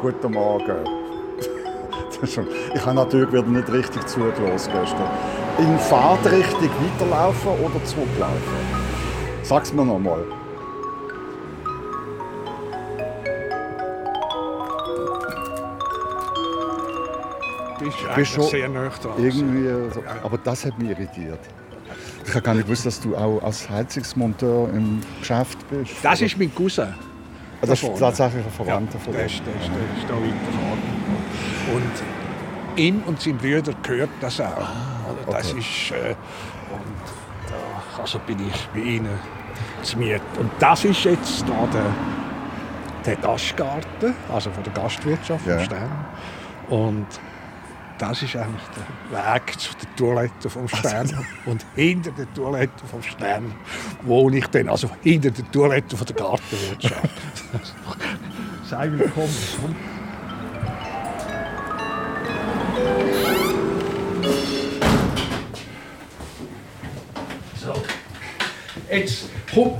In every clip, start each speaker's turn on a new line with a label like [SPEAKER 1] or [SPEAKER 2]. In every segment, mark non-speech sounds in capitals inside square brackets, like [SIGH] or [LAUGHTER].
[SPEAKER 1] Guten Morgen. [LAUGHS] Ich habe natürlich wieder nicht richtig zugelassen gestern. In Fahrtrichtung weiterlaufen oder zurücklaufen? Sag's mir noch mal.
[SPEAKER 2] Bist, bist schon sehr nah dran.
[SPEAKER 1] Irgendwie, so. aber das hat mich irritiert. Ich habe gar nicht gewusst, dass du auch als Heizungsmonteur im Geschäft bist.
[SPEAKER 2] Das ist mein Cousin.
[SPEAKER 1] Ah, das ist tatsächlich ein Verwandter
[SPEAKER 2] ja,
[SPEAKER 1] von
[SPEAKER 2] dir. Der ist, da weitergefahren. Und ihm und seinem Brüder gehört das auch. Ah, okay. Das ist, äh, und da also bin ich bei ihnen zu Miet. Und das ist jetzt da der, der Gastgarten, also von der Gastwirtschaft ja. Stern. Und das ist eigentlich der Weg zu der Toilette vom Stern. Also, und hinter der Toilette vom Stern wohne ich dann, also hinter der Toilette von der Gartenwirtschaft. [LAUGHS] eigentlich komisch. So. Jetzt, komm,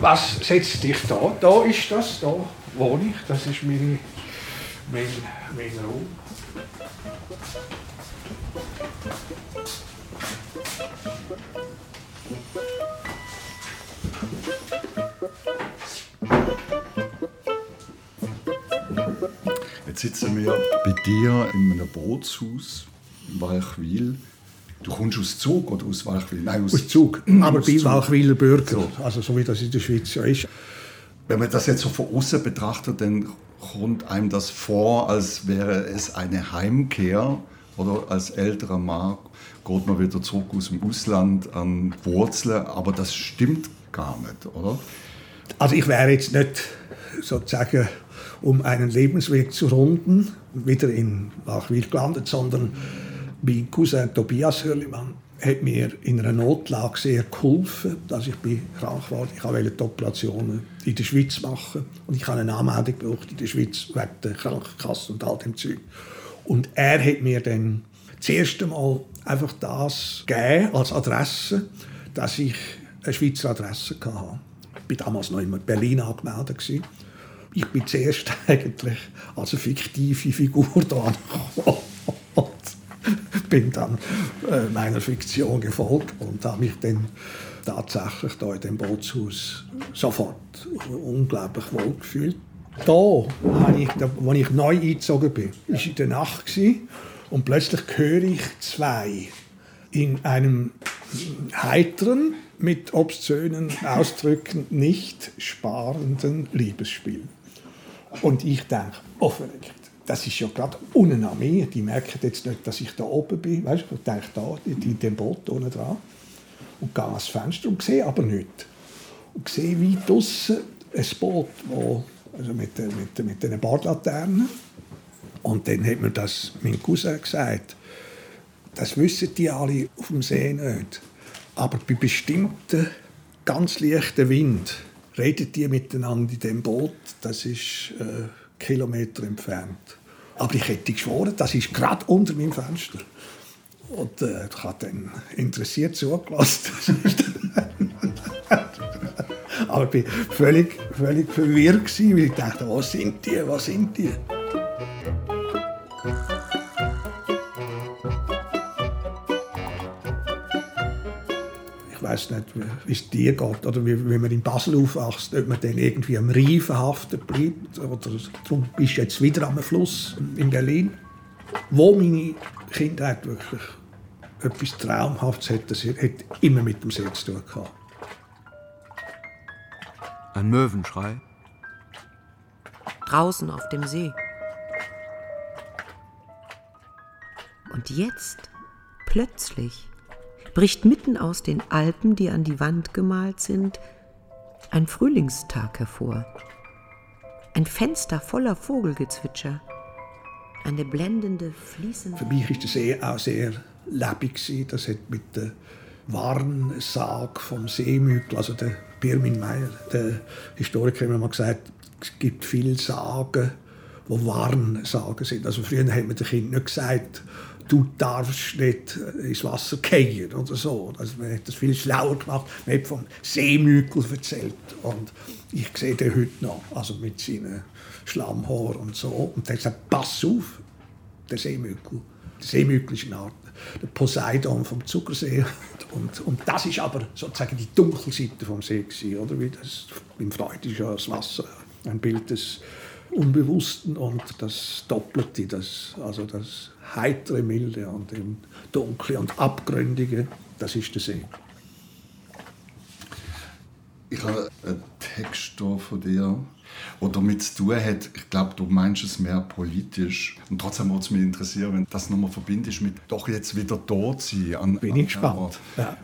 [SPEAKER 2] was setzt dich da? Da ist das, da wohne ich, das ist meine, mein, mein Raum.
[SPEAKER 1] Jetzt sitzen wir bei dir in einem Bootshaus in Walchwil. Du kommst aus Zug oder aus Walchwil?
[SPEAKER 2] Nein, aus, aus Zug, [CLEARS THROAT] aber aus bei Walchwiler Bürger, so. also so wie das in der Schweiz ja ist.
[SPEAKER 1] Wenn man das jetzt so von außen betrachtet, dann kommt einem das vor, als wäre es eine Heimkehr oder als älterer Mann geht man wieder zurück aus dem Ausland an Wurzeln, aber das stimmt gar nicht, oder?
[SPEAKER 2] Also ich wäre jetzt nicht sozusagen, um einen Lebensweg zu runden, wieder in Wachwil gelandet, sondern mein Cousin Tobias Hörlimann hat mir in einer Notlage sehr geholfen, dass ich krank war. Ich wollte die Operationen in der Schweiz machen und ich habe eine Anmeldung gebraucht in der Schweiz wegen der Krankenkasse und all dem Zeug. Und er hat mir dann das erste Mal einfach das gegeben als Adresse, dass ich eine Schweizer Adresse hatte. Ich war damals noch in Berlin angemeldet. Ich bin zuerst [LAUGHS] eigentlich als eine fiktive Figur da [LAUGHS] bin dann äh, meiner Fiktion gefolgt und habe mich dann tatsächlich da in dem Bootshaus sofort unglaublich wohl gefühlt. Da, habe ich, als ich neu eingezogen bin, war in der Nacht und plötzlich höre ich zwei in einem heiteren, mit obszönen Ausdrücken nicht sparenden Liebesspiel. Und ich denke, oh das ist ja gerade unten an mir. Die merken jetzt nicht, dass ich da oben bin. Weißt du, ich denke da, in dem Boot unten dran. Und gehe ans Fenster und sehe aber nichts. Und sehe wie draussen ein Boot, wo, also mit, mit, mit einer Bordlaterne. Und dann hat mir das mein Cousin gesagt. Das wissen die alle auf dem See nicht. Aber bei bestimmten ganz leichten Wind reden die miteinander in dem Boot. Das ist äh, Kilometer entfernt. Aber ich hätte geschworen, das ist gerade unter meinem Fenster. Und äh, ich habe dann interessiert zugelassen. [LAUGHS] Aber ich war völlig, völlig verwirrt, weil ich dachte, was sind die, was sind die? Weiß nicht, wie es dir geht oder wie, wie man in Basel aufwächst, ob man dann irgendwie am Rhein verhaftet bleibt oder darum bist du jetzt wieder am Fluss in Berlin, wo meine Kindheit wirklich etwas Traumhaftes hat, das hat immer mit dem See zu tun gehabt.
[SPEAKER 3] Ein Möwenschrei.
[SPEAKER 4] Draußen auf dem See. Und jetzt, plötzlich, bricht mitten aus den Alpen, die an die Wand gemalt sind, ein Frühlingstag hervor. Ein Fenster voller Vogelgezwitscher. Eine blendende, fließende.
[SPEAKER 2] Für mich ist das See auch sehr lebendig. Das hat mit der Warnsag vom Seemügel, also der Birmin Meyer, der Historiker, hat mal gesagt, es gibt viele Sagen, die Warnsagen sind. Also früher hat man den Kindern nicht gesagt, du darfst nicht ins Wasser fallen oder so. Also man hat das viel schlauer gemacht. Man hat vom Seemügel erzählt und ich sehe den heute noch, also mit seinen Schlammhaaren und so. Und der gesagt, pass auf, der Seemügel. Der Seemügel ist eine Art der Poseidon vom Zuckersee. Und, und das ist aber sozusagen die dunkle Seite vom See gewesen, oder? Wie das, Im Freud ist ja das Wasser ein Bild des Unbewussten und das Doppelte, das, also das heitere, milde und im dunkle und abgründige, das ist der See.
[SPEAKER 1] Ich habe einen Text von dir, der damit zu tun hat. Ich glaube, du meinst es mehr politisch. Und trotzdem würde es mich interessieren, wenn das nochmal verbindest mit doch jetzt wieder dort sein. An,
[SPEAKER 2] Bin ich gespannt. Ja.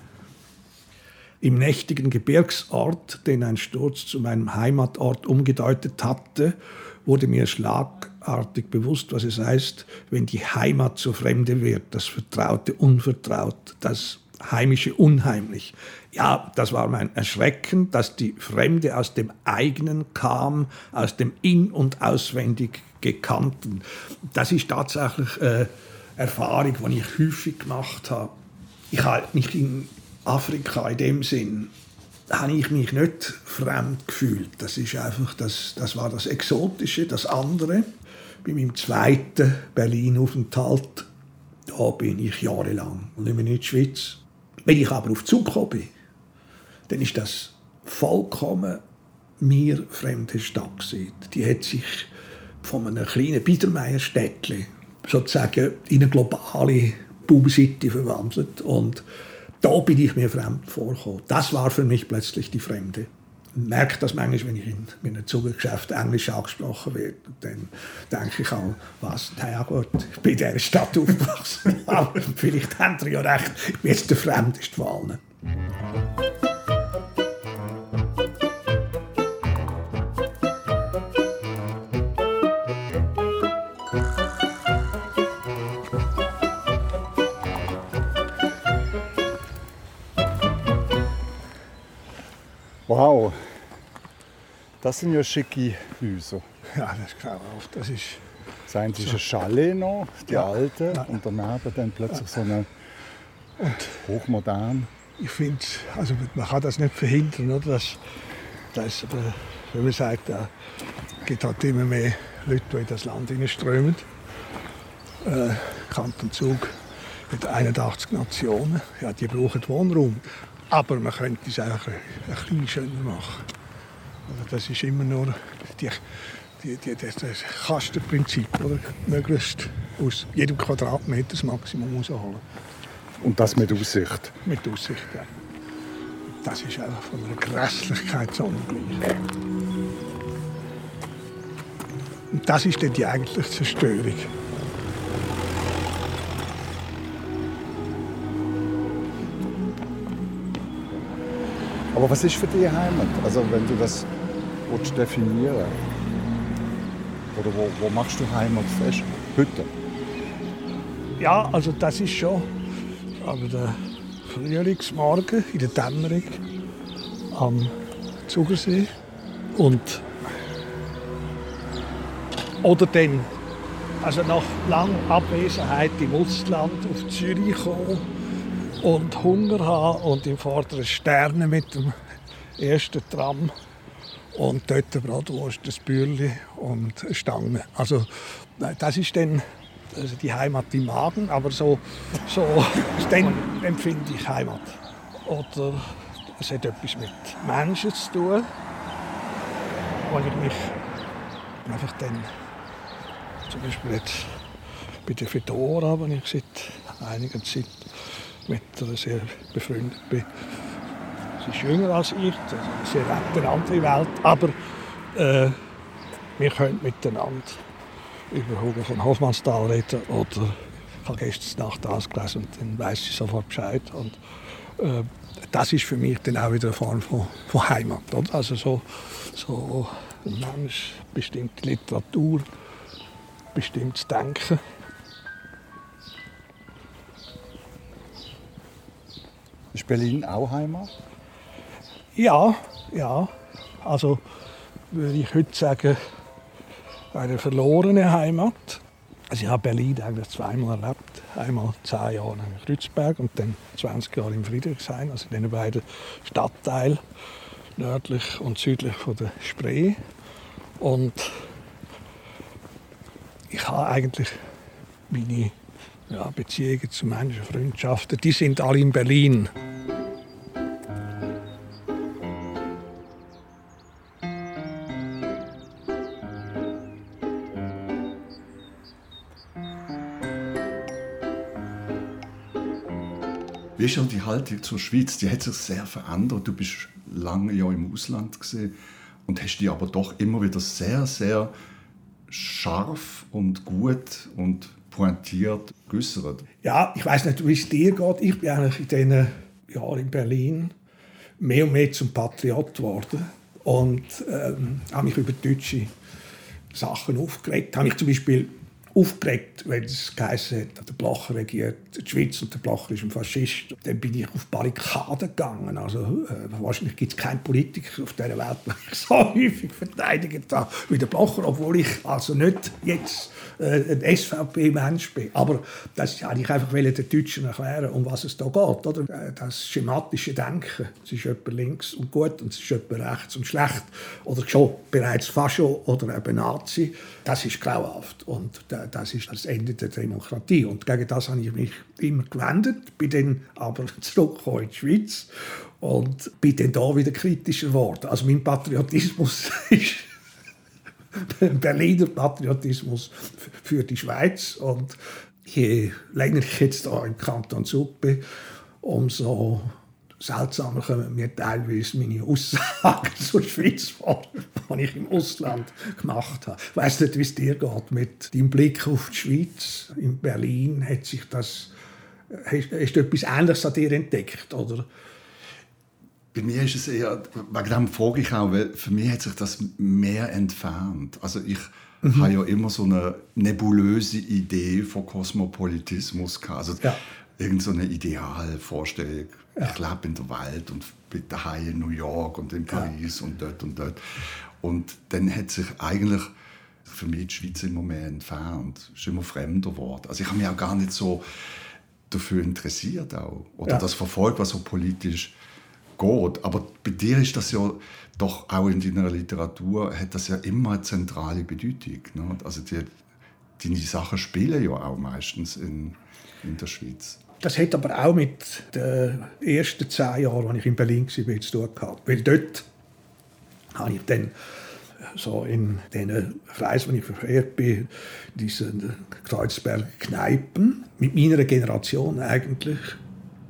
[SPEAKER 2] Im nächtigen Gebirgsort, den ein Sturz zu meinem Heimatort umgedeutet hatte, wurde mir schlagartig bewusst, was es heißt, wenn die Heimat zur Fremde wird, das Vertraute unvertraut, das Heimische unheimlich. Ja, das war mein Erschrecken, dass die Fremde aus dem eigenen kam, aus dem in- und auswendig Gekannten. Das ist tatsächlich eine Erfahrung, die ich häufig gemacht habe. Ich habe mich in Afrika in dem Sinn habe ich mich nicht fremd gefühlt. Das ist einfach das, das war das Exotische, das andere. Bei meinem zweiten Berlin-Aufenthalt, da bin ich jahrelang und immer in der Schweiz. Wenn ich aber auf Zug gekommen bin, dann ist das vollkommen mir fremde Stadt. Die hat sich von einem kleinen Biedermeierstädtchen sozusagen in eine globale Baumsitte verwandelt und da bin ich mir fremd vorgekommen. Das war für mich plötzlich die Fremde. Ich merke das manchmal, wenn ich in meinem Zugegeschäft Englisch angesprochen werde. Dann denke ich auch, was, naja gut, ich bin in dieser Stadt aufgewachsen. [LAUGHS] Aber vielleicht haben Sie ja recht, ich bin jetzt der Fremdeste von allen.
[SPEAKER 1] Wow, das sind ja schicke Häuser.
[SPEAKER 2] Ja, das ist auf. Das ist
[SPEAKER 1] das eine ist ein Chalet noch, die
[SPEAKER 2] Ja.
[SPEAKER 1] alte,
[SPEAKER 2] Ja.
[SPEAKER 1] und daneben dann plötzlich so eine hochmodern.
[SPEAKER 2] ich finde, also man kann das nicht verhindern, oder? Das, das, aber wenn man sagt, da gibt halt immer mehr Leute, die in das Land hineinströmen. Äh, Kanton Zug mit 81 Nationen, ja, die brauchen Wohnraum. Aber man könnte es auch ein, ein bisschen schöner machen. Also das ist immer nur die, die, die, das, das Kastenprinzip, oder? Möglichst aus jedem Quadratmeter das Maximum rausholen.
[SPEAKER 1] Und das mit Aussicht.
[SPEAKER 2] Mit Aussicht, ja. Das ist einfach von einer Grässlichkeit sondergleich. Und das ist dann die eigentliche Zerstörung.
[SPEAKER 1] Aber was ist für dich Heimat? Also wenn du das willst definieren Oder wo, wo machst du Heimat fest? Heute?
[SPEAKER 2] Ja, also das ist schon aber der Frühlingsmorgen in der Dämmerung am Zugersee und oder dann also nach langer Abwesenheit im Ausland auf Zürich kommen und Hunger haben und im vorderen Sterne mit dem ersten Tram und dort Bratwurst, das Bürli und eine Stange. Also nein, das ist dann also die Heimat im Magen, aber so, so [LAUGHS] dann empfinde ich Heimat. Oder es hat etwas mit Menschen zu tun, wo ich mich einfach dann zum Beispiel jetzt bei der Fedora, wo ich seit einiger Zeit mit sehr befreundet bin. Sie ist jünger als ich, ist eine sehr eine andere Welt, aber äh, wir können miteinander über Hugo von Hofmannsthal reden oder ich habe gestern Nacht das gelesen und dann weiß ich sofort Bescheid. Und, äh, das ist für mich dann auch wieder eine Form von, von Heimat. Oder? Also so, so ein Mensch, bestimmte Literatur, bestimmtes Denken.
[SPEAKER 1] Ist Berlin auch Heimat?
[SPEAKER 2] Ja, ja. Also würde ich heute sagen, eine verlorene Heimat. Also ich habe Berlin eigentlich zweimal erlebt. einmal zehn Jahre in Kreuzberg und dann 20 Jahre in Friedrichshain, also in den beiden Stadtteilen nördlich und südlich von der Spree. Und ich habe eigentlich meine ja, Beziehungen zu Menschen, Freundschaften, die sind alle in Berlin.
[SPEAKER 1] Wie ist ja die Haltung zur Schweiz? Die hat sich sehr verändert. Du bist lange ja im Ausland gesehen und hast die aber doch immer wieder sehr, sehr scharf und gut und pointiert geäußert.
[SPEAKER 2] Ja, ich weiß nicht, wie es dir geht. Ich bin eigentlich in diesen Jahren in Berlin mehr und mehr zum Patriot geworden und ähm, habe mich über deutsche Sachen aufgeregt. Habe mich zum Beispiel aufgeregt, wenn es geheißen hat, der Blocher regiert die Schweiz und der Blocher ist ein Faschist. Dann bin ich auf Barrikaden gegangen. Also, äh, wahrscheinlich gibt es keinen Politiker auf dieser Welt, den ich [LAUGHS] so häufig verteidigt habe wie der Blocher, obwohl ich also nicht jetzt äh, ein SVP-Mensch bin. Aber das ja, ich einfach den Deutschen erklären, um was es da geht. Oder? Äh, das schematische Denken. Es ist etwa links und gut und es ist etwa rechts und schlecht. Oder schon bereits Fascho oder eben Nazi. Das ist grauhaft. Und das ist das Ende der Demokratie. Und gegen das habe ich mich immer gewendet, bin dann aber [LAUGHS] zurückgekommen in die Schweiz und bin dann da wieder kritischer geworden. Also mein Patriotismus [LAUGHS] ist Berliner Patriotismus für die Schweiz. Und je länger ich jetzt da im Kanton Zug bin, umso seltsamer kommen mir teilweise meine Aussagen [LAUGHS] zur Schweiz vor, die ich im Ausland gemacht habe. Ich weiss nicht, wie es dir geht mit deinem Blick auf die Schweiz. In Berlin hat sich das, hast, hast du etwas Ähnliches an dir entdeckt, oder?
[SPEAKER 1] Bei mir ist es eher, wegen dem frage ich auch, weil für mich hat sich das mehr entfernt. Also ich mhm. habe ja immer so eine nebulöse Idee von Kosmopolitismus gehabt. Also ja. Irgend so eine Idealvorstellung. Ja. Ich lebe in der Welt und bin daheim in New York und in Paris ja. und dort und dort. Und dann hat sich eigentlich für mich die Schweiz immer mehr entfernt. Es ist immer fremder geworden. Also ich habe mich auch gar nicht so dafür interessiert auch. Oder das verfolgt, was so politisch geht. Aber bei dir ist das ja doch auch in deiner Literatur hat das ja immer eine zentrale Bedeutung. Ne? Also die, deine Sachen spielen ja auch meistens in, in der Schweiz.
[SPEAKER 2] Das hat aber auch mit den ersten zehn Jahren, als ich in Berlin war, zu tun gehabt. Weil dort habe ich dann so in den Kreisen, wo ich verehrt bin, diese Kreuzberger Kneipen, mit meiner Generation eigentlich,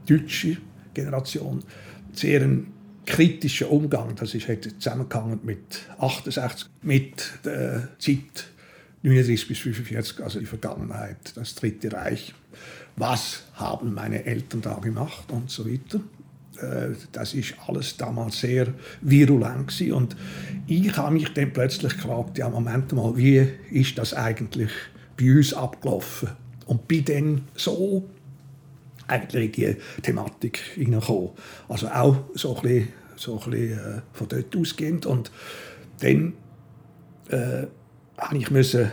[SPEAKER 2] deutsche Generation, sehr ein kritischer Umgang. Das ist halt zusammengehangen mit 68, mit der Zeit 39 bis 45, also die Vergangenheit, das Dritte Reich. Was haben meine Eltern da gemacht und so weiter. Äh, das ist alles damals sehr virulent gewesen. und ich habe mich dann plötzlich gefragt, ja Moment mal, wie ist das eigentlich bei uns abgelaufen? Und bin dann so eigentlich in die Thematik hineingekommen. Also auch so ein bisschen, so ein bisschen äh, von dort ausgehend. Und dann äh, habe ich müssen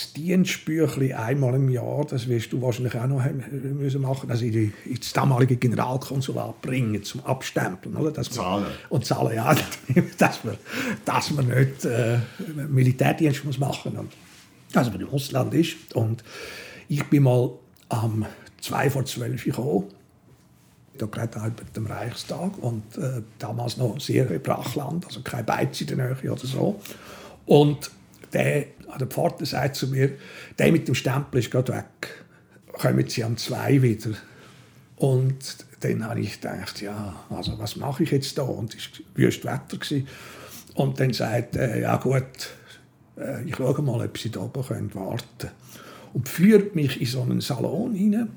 [SPEAKER 2] das Dienstbüchlein einmal im Jahr, das wirst du wahrscheinlich auch noch müssen machen, also in die, ins damalige Generalkonsulat bringen, zum Abstempeln. Oder? Dass
[SPEAKER 1] zahlen.
[SPEAKER 2] und zahlen, ja. [LAUGHS] dass, man, dass man nicht äh, Militärdienst muss machen muss. Also wenn man im Ausland ist. Und ich bin mal am zwei vor zwölf gekommen. Da gerade mit dem Reichstag und äh, damals noch sehr Brachland, also kein Beiz in der Nähe oder so. Und der an der Pforte sagt zu mir, der mit dem Stempel ist gerade weg. Kommen Sie am zwei wieder. Und dann habe ich gedacht, ja, also was mache ich jetzt da? Und es war wüst Wetter. Und dann sagt er, ja gut, äh, ich schaue mal, ob Sie da oben warten können. Und führt mich in so einen Salon hinein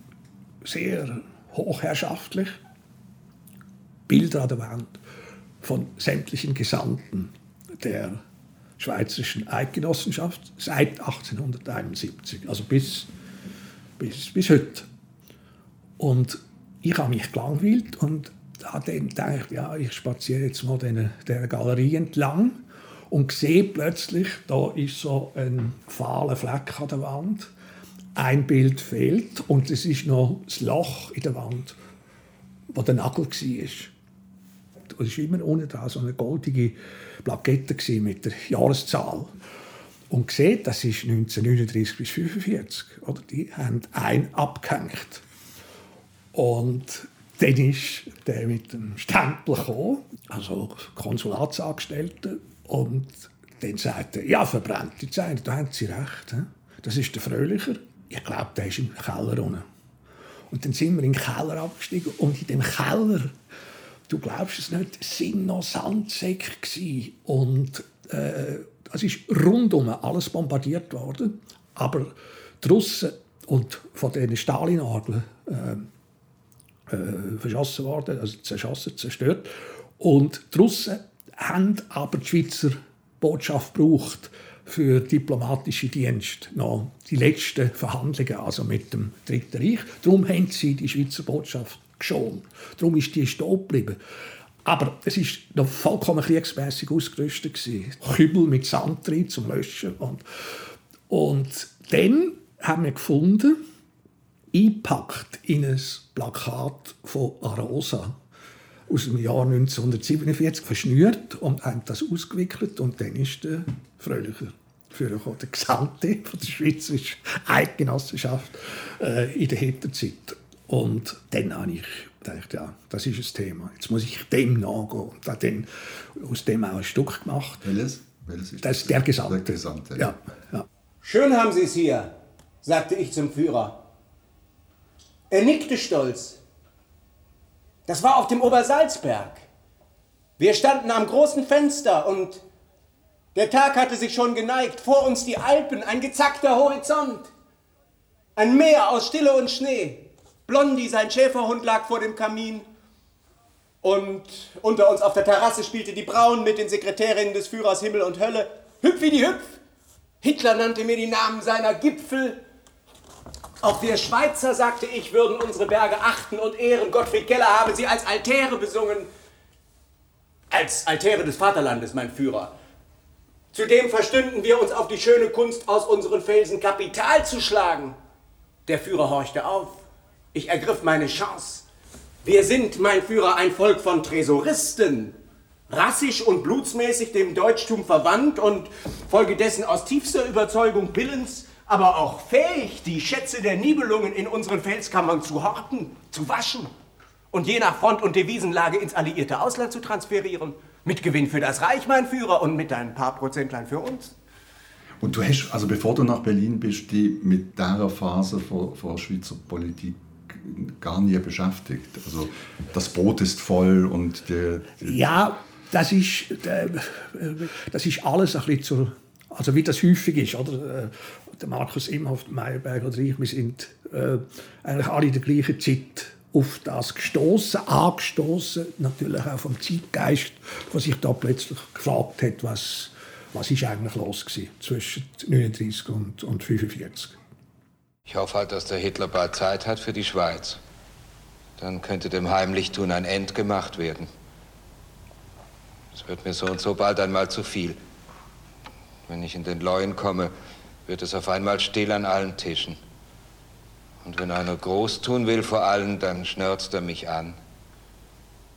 [SPEAKER 2] sehr hochherrschaftlich. Bilder an der Wand von sämtlichen Gesandten der Schweizerischen Eidgenossenschaft seit 1871, also bis, bis, bis heute. Und ich habe mich gelangweilt und habe gedacht, ja, ich spaziere jetzt mal den, der Galerie entlang und sehe plötzlich, da ist so ein fahler Fleck an der Wand ein Bild fehlt und es ist noch das Loch in der Wand, wo der Nagel war. Es war immer unten da so eine goldige Plakette mit der Jahreszahl. Und sieht, das ist 1939 bis 1945. Oder? Die haben einen abgehängt. Und dann ist der mit dem Stempel gekommen, also Konsulatsangestellte, und dann sagt er, ja, verbrennt die Zeit, da haben Sie recht. Das ist der Fröhlicher. Ich glaube, der ist im Keller unten. Und dann sind wir in den Keller abgestiegen und in dem Keller, du glaubst es nicht, sind noch Sandsäcke und äh, es ist rundum alles bombardiert worden, aber die Russen und von den Stalinadeln äh, äh, verschossen worden, also zerschossen, zerstört. Und die Russen haben aber die Schweizer Botschaft gebraucht für diplomatische Dienst noch die letzten Verhandlungen also mit dem Dritten Reich. Darum haben sie die Schweizer Botschaft geschont. Darum ist die stehen geblieben. Aber es war noch vollkommen kriegsmässig ausgerüstet. Kübel mit Sand drin zum Löschen. Und, und dann haben wir gefunden, eingepackt in ein Plakat von Arosa aus dem Jahr 1947 verschnürt und haben das ausgewickelt und dann ist der Fröhlicher für der Gesamte von der schweizerischen Eidgenossenschaft äh, in der Hitlerzeit. Und dann habe ich gedacht, ja, das ist ein Thema. Jetzt muss ich dem nachgehen. Und habe dann aus dem auch ein Stück gemacht.
[SPEAKER 1] Welches? Welches ist
[SPEAKER 2] das? ist der Gesamte.
[SPEAKER 1] Der Gesamte.
[SPEAKER 2] Ja, ja.
[SPEAKER 5] Schön haben Sie es hier, sagte ich zum Führer. Er nickte stolz. Das war auf dem Obersalzberg. Wir standen am großen Fenster und der Tag hatte sich schon geneigt. Vor uns die Alpen, ein gezackter Horizont. Ein Meer aus Stille und Schnee. Blondi, sein Schäferhund, lag vor dem Kamin. Und unter uns auf der Terrasse spielte die Braun mit den Sekretärinnen des Führers Himmel und Hölle. Hüpf wie die Hüpf. Hitler nannte mir die Namen seiner Gipfel. Auch wir Schweizer, sagte ich, würden unsere Berge achten und ehren. Gottfried Keller habe sie als Altäre besungen. Als Altäre des Vaterlandes, mein Führer. Zudem verstünden wir uns auf die schöne Kunst, aus unseren Felsen Kapital zu schlagen. Der Führer horchte auf. Ich ergriff meine Chance. Wir sind, mein Führer, ein Volk von Tresoristen, rassisch und blutsmäßig dem Deutschtum verwandt und folgedessen aus tiefster Überzeugung Willens aber auch fähig, die Schätze der Nibelungen in unseren Felskammern zu horten, zu waschen und je nach Front- und Devisenlage ins alliierte Ausland zu transferieren. Mit Gewinn für das Reich, mein Führer, und mit ein paar Prozentlein für uns.
[SPEAKER 1] Und du hast, also bevor du nach Berlin bist, die mit dieser Phase von, von Schweizer Politik gar nie beschäftigt. Also das Boot ist voll und der,
[SPEAKER 2] ja, das ist, äh, das ist alles ein bisschen zu, also wie das häufig ist, oder? Äh, der Markus Imhoff, Meyerberg oder ich, wir sind äh, eigentlich alle in der gleichen Zeit auf das gestoßen, angestoßen, natürlich auch vom Zeitgeist, der sich da plötzlich gefragt hat, was, was ist eigentlich los gewesen zwischen 39 und, und 45.
[SPEAKER 6] Ich hoffe halt, dass der Hitler bald Zeit hat für die Schweiz. Dann könnte dem Heimlichtun ein End gemacht werden. Es wird mir so und so bald einmal zu viel. Wenn ich in den Leuen komme, wird es auf einmal still an allen Tischen. Und wenn einer groß tun will vor allen, dann schnörzt er mich an.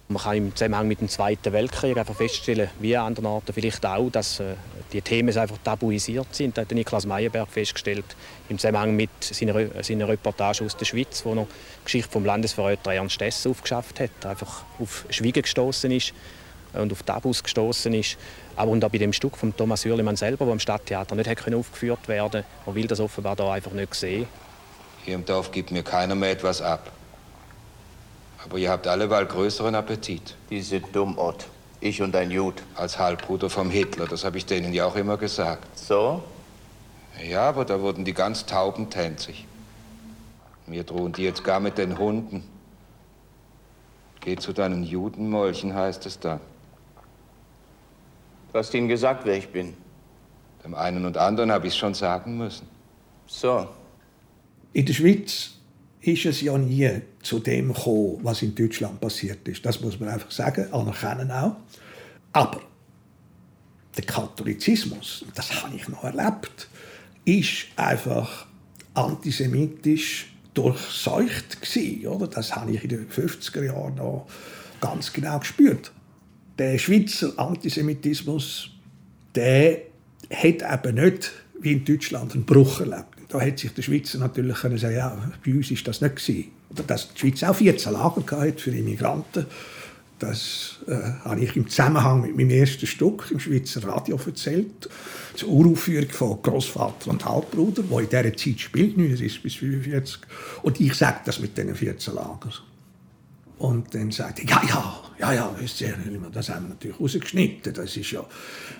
[SPEAKER 7] Man kann im Zusammenhang mit dem Zweiten Weltkrieg einfach feststellen, wie an anderen Orten vielleicht auch, dass äh, die Themen einfach tabuisiert sind. Da hat Niklas Meyerberg festgestellt, im Zusammenhang mit seiner, seiner Reportage aus der Schweiz, wo er die Geschichte vom Landesverräter Ernst Dess aufgeschafft hat, einfach auf Schweigen gestoßen ist und auf Tabus gestoßen ist. Aber und auch bei dem Stück von Thomas Hürlimann selber, das im Stadttheater nicht hätte aufgeführt werden man will das offenbar da einfach nicht sehen.
[SPEAKER 6] Hier im Dorf gibt mir keiner mehr etwas ab. Aber ihr habt alleweil größeren Appetit.
[SPEAKER 8] Diese Dummort. Ich und ein Jud.
[SPEAKER 6] Als Halbbruder vom Hitler, das habe ich denen ja auch immer gesagt.
[SPEAKER 8] So?
[SPEAKER 6] Ja, aber da wurden die ganz tauben tänzig. Mir drohen die jetzt gar mit den Hunden. Geh zu deinen Judenmolchen, heißt es dann.
[SPEAKER 8] Du hast ihnen gesagt, wer ich bin.
[SPEAKER 6] Dem einen und anderen habe ich es schon sagen müssen.
[SPEAKER 8] So.
[SPEAKER 2] In der Schweiz ist es ja nie zu dem gekommen, was in Deutschland passiert ist. Das muss man einfach sagen, anerkennen auch. Aber der Katholizismus, das habe ich noch erlebt, ist einfach antisemitisch durchseucht oder? Das habe ich in den 50er Jahren noch ganz genau gespürt. Der Schweizer Antisemitismus, der hat eben nicht wie in Deutschland einen Bruch erlebt. Da hätte sich der Schweizer natürlich können sagen, ja, bei uns ist das nicht gewesen. Dass die Schweiz auch 14 Lager hatte für Immigranten. Das äh, habe ich im Zusammenhang mit meinem ersten Stück im Schweizer Radio erzählt. Die Uraufführung von Großvater und Halbbruder, wo in dieser Zeit spielt, 39 bis 45. Und ich sage das mit diesen 14 Lagern. Und dann sagt er, ja, ja, ja, ja, wisst ihr, das haben wir natürlich rausgeschnitten. Das ist ja,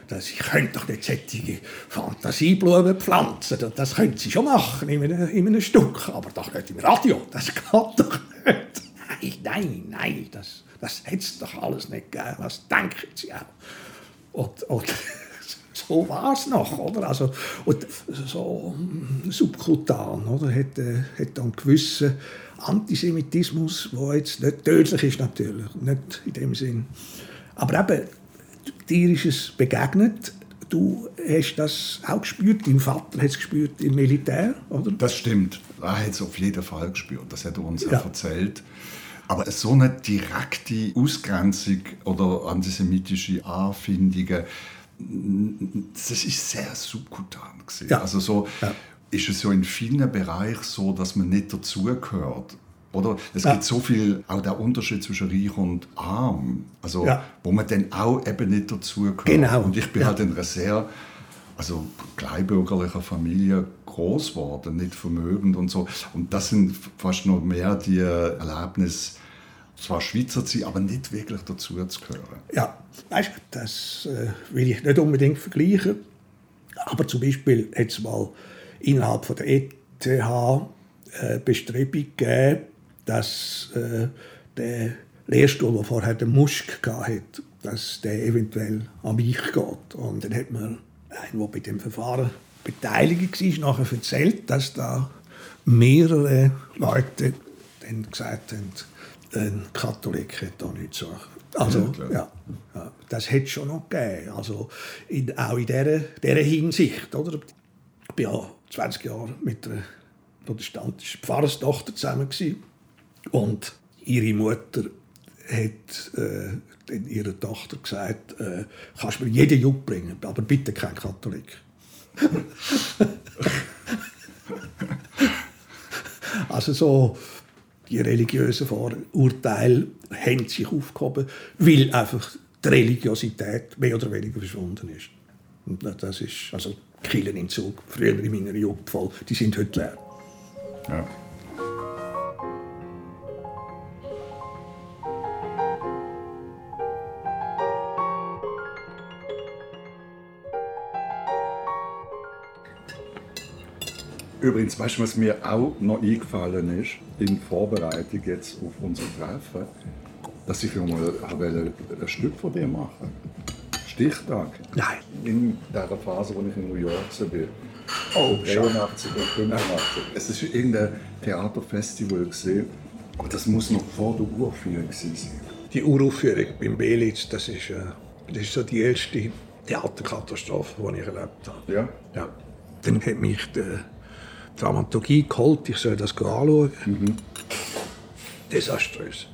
[SPEAKER 2] das, ich könnte doch nicht solche Fantasieblumen pflanzen. Das können Sie schon machen in einem, in einem Stück, aber doch nicht im Radio. Das geht doch nicht. Nein, nein, nein, das, das hätte es doch alles nicht gegeben. Was denken Sie auch? Und, und so war es noch, oder? Also, und so subkutan, oder? Hat, äh, hat dann gewisse Antisemitismus, der jetzt nicht tödlich ist natürlich, nicht in dem Sinn. Aber eben, dir ist es begegnet, du hast das auch gespürt, dein Vater hat es gespürt im Militär, oder?
[SPEAKER 1] Das stimmt, er hat es auf jeden Fall gespürt, das hat er uns ja. erzählt. Aber so eine direkte Ausgrenzung oder antisemitische Anfindungen, das ist sehr subkutan. Ja. Also so, ja ist es ja in vielen Bereichen so, dass man nicht dazugehört. Oder? Es ja. gibt so viel, auch der Unterschied zwischen reich und arm, also, ja. wo man dann auch eben nicht dazugehört.
[SPEAKER 2] Genau.
[SPEAKER 1] Und ich bin halt in einer sehr also kleinbürgerlicher Familie groß geworden, nicht vermögend und so. Und das sind fast noch mehr die Erlebnisse, zwar Schweizer zu sein, aber nicht wirklich dazu zu gehören.
[SPEAKER 2] Ja, weißt, das äh, will ich nicht unbedingt vergleichen. Aber zum Beispiel jetzt mal innerhalb von der ETH äh, Bestrebung gegeben, dass äh, der Lehrstuhl, der vorher der Musk hatte, dass der eventuell an mich geht. Und dann hat mir ein, der bei dem Verfahren beteiligt war, nachher erzählt, dass da mehrere Leute dann gesagt haben, ein Katholik hat da nichts zu also, ja, ja, das hätte es schon noch gegeben. Also, in, auch in dieser, dieser Hinsicht. Oder? Ich bin ja 20 Jahre mit einer protestantischen Pfarrerstochter zusammen gewesen. und ihre Mutter hat äh, ihrer Tochter gesagt, äh, kannst mir jeden Juck bringen, aber bitte kein Katholik. [LAUGHS] also so die religiösen Vorurteile haben sich aufgehoben, weil einfach die Religiosität mehr oder weniger verschwunden ist. Und das ist also Kirchen in Zug, früher in meiner Jugend voll, die sind heute leer. Ja.
[SPEAKER 1] Übrigens, weißt du, was mir auch noch eingefallen ist, in Vorbereitung jetzt auf unser Treffen, dass ich mal ein Stück von dir machen Stichtag?
[SPEAKER 2] Nein.
[SPEAKER 1] In der Phase, wo ich in New York war.
[SPEAKER 2] Oh,
[SPEAKER 1] 83 und 85. Es war irgendein Theaterfestival. Gewesen, aber das muss noch vor der Uraufführung sein.
[SPEAKER 2] Die Uraufführung beim Belitz, das ist, äh, das ist so die erste Theaterkatastrophe, die ich erlebt habe.
[SPEAKER 1] Ja?
[SPEAKER 2] Ja. Dann hat mich die Dramaturgie geholt, ich soll das anschauen. Mhm. Desaströs.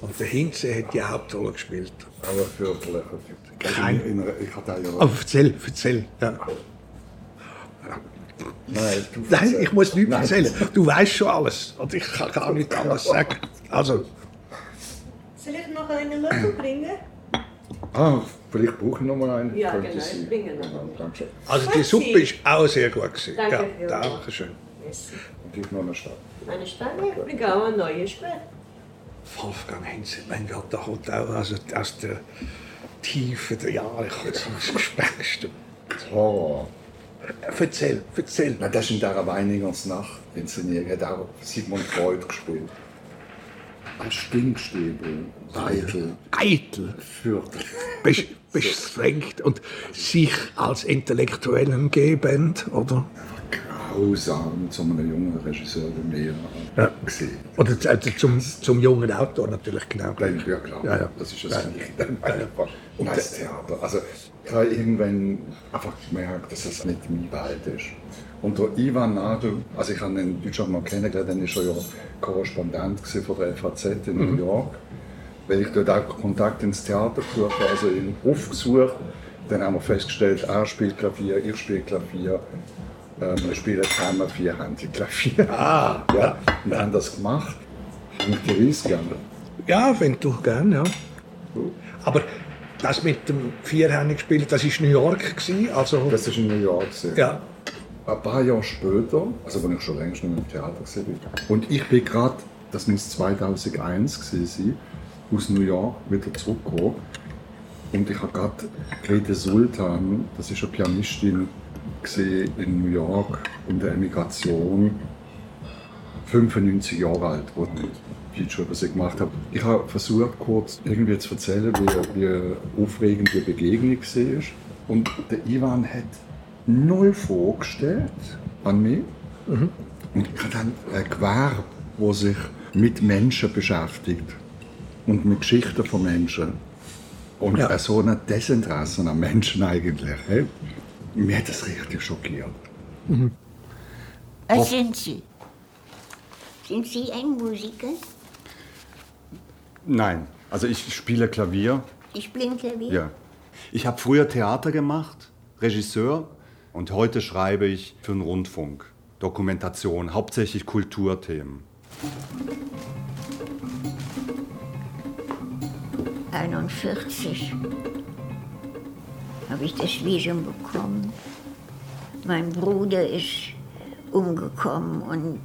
[SPEAKER 2] Und der Hinze hat die Hauptrolle gespielt.
[SPEAKER 1] Aber für
[SPEAKER 2] Kein. Ich hatte ja. Aber erzähl, erzähl. Ja.
[SPEAKER 1] Nein,
[SPEAKER 2] Nein, ich muss nichts erzählen. Du weißt schon alles. Und ich kann gar nicht alles sagen. Also.
[SPEAKER 9] Soll ich noch einen Löffel bringen?
[SPEAKER 1] Ah, vielleicht brauche ich noch mal einen.
[SPEAKER 9] Ja, genau, ich bringe noch
[SPEAKER 2] einen. Also die Suppe war auch sehr gut. Gewesen.
[SPEAKER 9] Danke,
[SPEAKER 2] ja, danke schön.
[SPEAKER 1] Und ich noch eine Stange.
[SPEAKER 9] Eine Stange? Ich bringe auch eine neue Späne.
[SPEAKER 2] Wolfgang Henze, mein Gott, da kommt auch also aus der Tiefe der Jahre kommt so ein Gespenst.
[SPEAKER 1] Horror.
[SPEAKER 2] Erzähl, erzähl.
[SPEAKER 1] Na, das ist in dieser Weiningers Nacht inszeniert. Hat auch Sigmund Freud gespielt. Ein Stinkstäbel, eitel.
[SPEAKER 2] Eitel. Bes beschränkt und sich als Intellektuellen gebend, oder?
[SPEAKER 1] grausam zu einem jungen Regisseur wie mir
[SPEAKER 2] ja. gesehen. Oder also zum, zum jungen Autor natürlich genau
[SPEAKER 1] gleich. Ja, klar.
[SPEAKER 2] Ja, ja.
[SPEAKER 1] Das ist das ja. Einfach und das Theater. Also ich habe irgendwann einfach gemerkt, dass es nicht meine Welt ist. Und der Ivan Nagel, also ich habe ihn in Deutschland mal kennengelernt, dann war er ja Korrespondent von der FAZ in
[SPEAKER 2] Mhm.
[SPEAKER 1] New York. Weil ich dort auch Kontakt ins Theater gesucht habe, also ihn aufgesucht. Dann haben wir festgestellt, er spielt Klavier, ich spiele Klavier. Ähm, wir spielen zusammen vierhändig Klavier.
[SPEAKER 2] Ah,
[SPEAKER 1] ja. Und haben das gemacht. Die weiß gerne.
[SPEAKER 2] Ja, wenn du gerne, ja. Aber das mit dem Vierhändig spielen, das war New York. Also,
[SPEAKER 1] Das war in New York.
[SPEAKER 2] ja.
[SPEAKER 1] Ein paar Jahre später, also als ich schon längst nicht mehr im Theater war, und ich bin gerade, das muss 2001 gewesen sein, aus New York wieder zurückgekommen. Und ich habe gerade Grete Sultan, das ist eine Pianistin gewesen in New York in der Emigration, 95 Jahre alt, ich Feature über sie gemacht habe. Ich habe versucht, kurz irgendwie zu erzählen, wie, wie aufregend die Begegnung war. Und der Ivan hat null vorgestellt an mich. Und ich habe dann ein Gewerbe, das sich mit Menschen beschäftigt und mit Geschichten von Menschen. Und
[SPEAKER 2] Ja.
[SPEAKER 1] so ein Desinteresse an Menschen eigentlich. Hey? Mir hat das richtig schockiert.
[SPEAKER 10] Was sind Sie? Sind Sie ein Musiker?
[SPEAKER 1] Nein, also ich spiele Klavier.
[SPEAKER 10] Ich spiele Klavier.
[SPEAKER 1] Ja. Ich habe früher Theater gemacht, Regisseur, und heute schreibe ich für den Rundfunk. Dokumentation, hauptsächlich Kulturthemen.
[SPEAKER 10] 41 habe ich das Visum bekommen. Mein Bruder ist umgekommen und,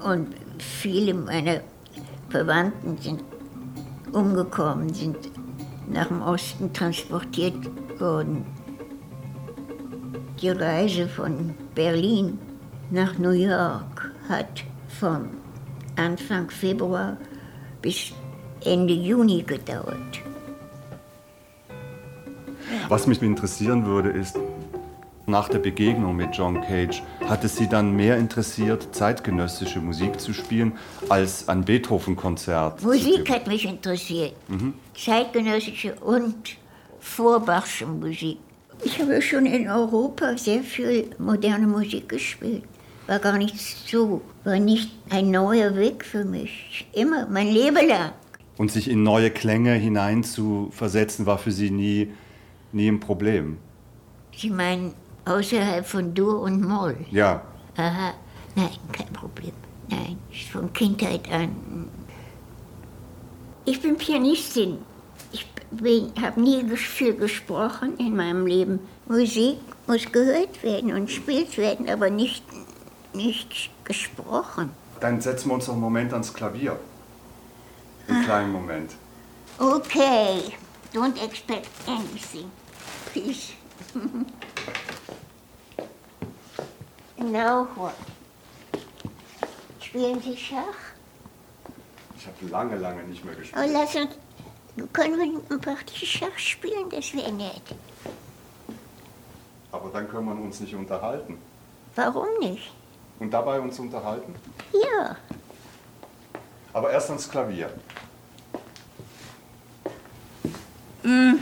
[SPEAKER 10] und viele meiner Verwandten sind umgekommen, sind nach dem Osten transportiert worden. Die Reise von Berlin nach New York hat vom Anfang Februar bis Ende Juni gedauert.
[SPEAKER 1] Was mich interessieren würde, ist, nach der Begegnung mit John Cage, hat es Sie dann mehr interessiert, zeitgenössische Musik zu spielen, als ein Beethoven-Konzert?
[SPEAKER 10] Musik hat mich interessiert.
[SPEAKER 1] Mhm.
[SPEAKER 10] Zeitgenössische und vorbachsche Musik. Ich habe schon in Europa sehr viel moderne Musik gespielt. War gar nicht so, war nicht ein neuer Weg für mich. Immer, mein Leben lang.
[SPEAKER 1] Und sich in neue Klänge hineinzuversetzen, war für Sie nie, nie ein Problem.
[SPEAKER 10] Sie meinen außerhalb von Dur und Moll?
[SPEAKER 1] Ja,
[SPEAKER 10] Aha, nein, kein Problem. Nein, von Kindheit an. Ich bin Pianistin. Ich habe nie viel gesprochen in meinem Leben. Musik muss gehört werden und gespielt werden, aber nicht, nicht gesprochen.
[SPEAKER 1] dann setzen wir uns noch einen Moment ans Klavier. Einen kleinen Moment.
[SPEAKER 10] Okay, don't expect anything. Please. [LAUGHS] Now what? Spielen Sie Schach?
[SPEAKER 1] Ich habe lange, lange nicht mehr gespielt.
[SPEAKER 10] Oh, lass uns. Können wir ein Partie Schach spielen? Das wäre nett.
[SPEAKER 1] Aber dann können wir uns nicht unterhalten.
[SPEAKER 10] Warum nicht?
[SPEAKER 1] Und dabei uns unterhalten?
[SPEAKER 10] Ja.
[SPEAKER 1] Aber erst ans Klavier. Aber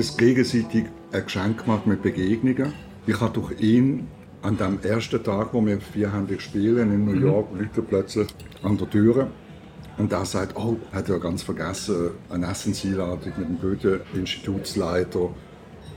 [SPEAKER 1] uns gegenseitig ein Geschenk gemacht mit Begegnungen. Ich habe durch ihn an dem ersten Tag, wo wir vierhändig spielen in New York, liegt er plötzlich an der Tür. Und er sagt, oh, hat er ganz vergessen, eine Essenseinladung mit dem Goethe-Institutsleiter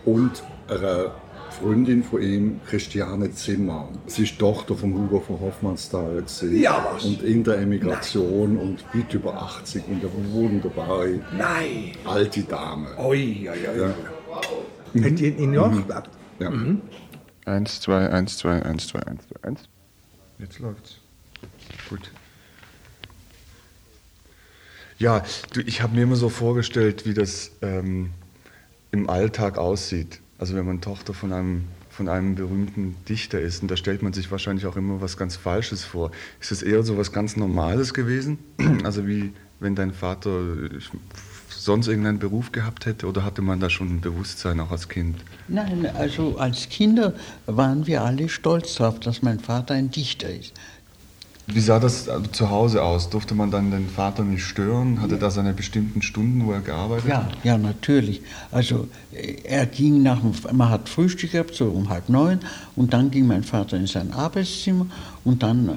[SPEAKER 1] und einer Freundin von ihm, Christiane Zimmer. Sie ist Tochter von Hugo von Hofmannsthal. gewesen.
[SPEAKER 2] Ja, was?
[SPEAKER 1] Und in der Emigration und weit über 80 und eine wunderbare
[SPEAKER 2] Nein.
[SPEAKER 1] alte Dame.
[SPEAKER 2] Ui, ui, ui.
[SPEAKER 1] Ja.
[SPEAKER 2] Hat die in New York gelebt?
[SPEAKER 1] Ja.
[SPEAKER 11] Eins, zwei, eins, zwei, eins, zwei, eins, zwei, eins. Jetzt läuft's. Gut. Ja, du, ich habe mir immer so vorgestellt, wie das ähm, im Alltag aussieht. Also wenn man Tochter von einem von einem berühmten Dichter ist. Und da stellt man sich wahrscheinlich auch immer was ganz Falsches vor. Ist es eher so was ganz Normales gewesen? [CLEARS THROAT] Also wie wenn dein Vater sonst irgendeinen Beruf gehabt hätte oder hatte man da schon ein Bewusstsein auch als Kind?
[SPEAKER 12] Nein, also als Kinder waren wir alle stolz darauf, dass mein Vater ein Dichter ist.
[SPEAKER 11] Wie sah das also zu Hause aus? Durfte man dann den Vater nicht stören? Hatte da seine bestimmten Stunden, wo er gearbeitet
[SPEAKER 12] ja,
[SPEAKER 11] hat?
[SPEAKER 12] Ja, natürlich. Also er ging nach dem, man hat Frühstück gehabt, so um halb neun, und dann ging mein Vater in sein Arbeitszimmer und dann äh,